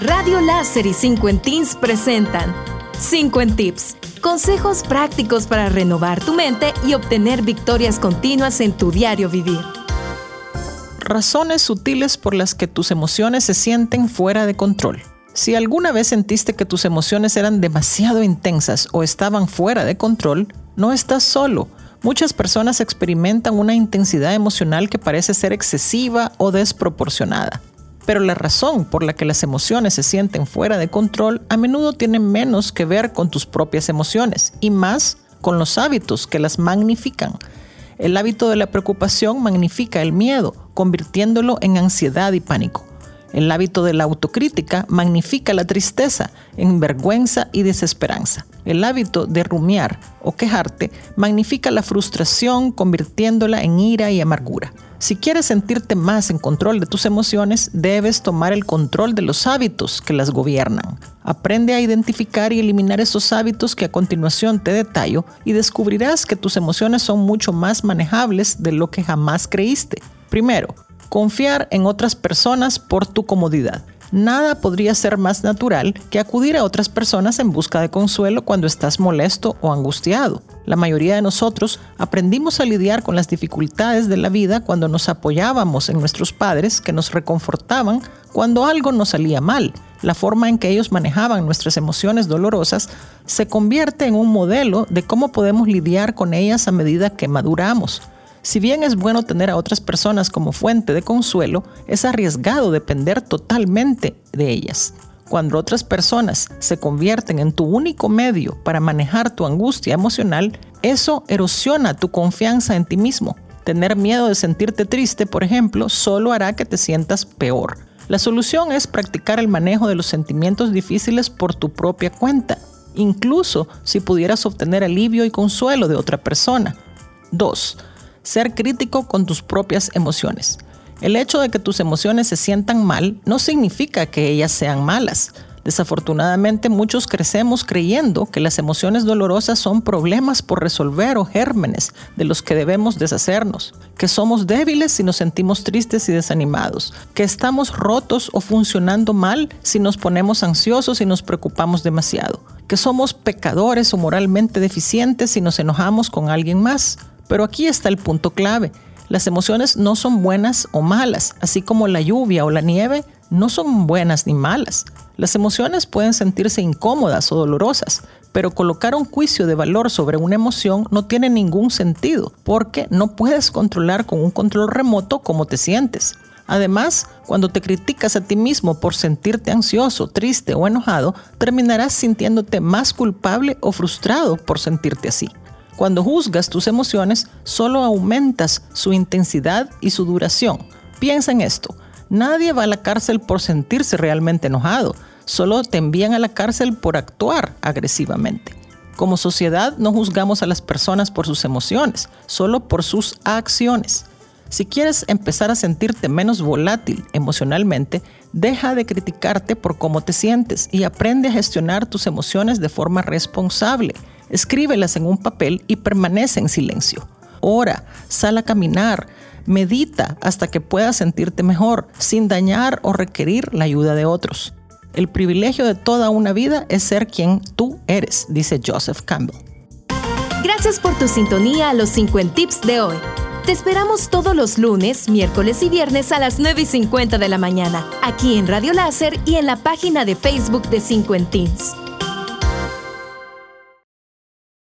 Radio Láser y 5 en Teens presentan 5 en Tips. Consejos prácticos para renovar tu mente y obtener victorias continuas en tu diario vivir. Razones sutiles por las que tus emociones se sienten fuera de control. Si alguna vez sentiste que tus emociones eran demasiado intensas o estaban fuera de control, no estás solo. Muchas personas experimentan una intensidad emocional que parece ser excesiva o desproporcionada. Pero la razón por la que las emociones se sienten fuera de control a menudo tiene menos que ver con tus propias emociones y más con los hábitos que las magnifican. El hábito de la preocupación magnifica el miedo, convirtiéndolo en ansiedad y pánico. El hábito de la autocrítica magnifica la tristeza en vergüenza y desesperanza. El hábito de rumiar o quejarte magnifica la frustración convirtiéndola en ira y amargura. Si quieres sentirte más en control de tus emociones, debes tomar el control de los hábitos que las gobiernan. Aprende a identificar y eliminar esos hábitos que a continuación te detallo y descubrirás que tus emociones son mucho más manejables de lo que jamás creíste. Primero, confiar en otras personas por tu comodidad. Nada podría ser más natural que acudir a otras personas en busca de consuelo cuando estás molesto o angustiado. La mayoría de nosotros aprendimos a lidiar con las dificultades de la vida cuando nos apoyábamos en nuestros padres que nos reconfortaban cuando algo nos salía mal. La forma en que ellos manejaban nuestras emociones dolorosas se convierte en un modelo de cómo podemos lidiar con ellas a medida que maduramos. Si bien es bueno tener a otras personas como fuente de consuelo, es arriesgado depender totalmente de ellas. Cuando otras personas se convierten en tu único medio para manejar tu angustia emocional, eso erosiona tu confianza en ti mismo. Tener miedo de sentirte triste, por ejemplo, solo hará que te sientas peor. La solución es practicar el manejo de los sentimientos difíciles por tu propia cuenta, incluso si pudieras obtener alivio y consuelo de otra persona. 2 ser crítico con tus propias emociones. El hecho de que tus emociones se sientan mal no significa que ellas sean malas. Desafortunadamente muchos crecemos creyendo que las emociones dolorosas son problemas por resolver o gérmenes de los que debemos deshacernos, que somos débiles si nos sentimos tristes y desanimados, que estamos rotos o funcionando mal si nos ponemos ansiosos y nos preocupamos demasiado, que somos pecadores o moralmente deficientes si nos enojamos con alguien más, pero aquí está el punto clave. Las emociones no son buenas o malas, así como la lluvia o la nieve no son buenas ni malas. Las emociones pueden sentirse incómodas o dolorosas, pero colocar un juicio de valor sobre una emoción no tiene ningún sentido, porque no puedes controlar con un control remoto cómo te sientes. Además, cuando te criticas a ti mismo por sentirte ansioso, triste o enojado, terminarás sintiéndote más culpable o frustrado por sentirte así. Cuando juzgas tus emociones, solo aumentas su intensidad y su duración. Piensa en esto. Nadie va a la cárcel por sentirse realmente enojado. Solo te envían a la cárcel por actuar agresivamente. Como sociedad no juzgamos a las personas por sus emociones, solo por sus acciones. Si quieres empezar a sentirte menos volátil emocionalmente, deja de criticarte por cómo te sientes y aprende a gestionar tus emociones de forma responsable. Escríbelas en un papel y permanece en silencio. Ora, sal a caminar, medita hasta que puedas sentirte mejor, sin dañar o requerir la ayuda de otros. El privilegio de toda una vida es ser quien tú eres, dice Joseph Campbell. Gracias por tu sintonía a los 50 tips de hoy. Te esperamos todos los lunes, miércoles y viernes a las 9 y 50 de la mañana, aquí en Radio Láser y en la página de Facebook de 50 Teens.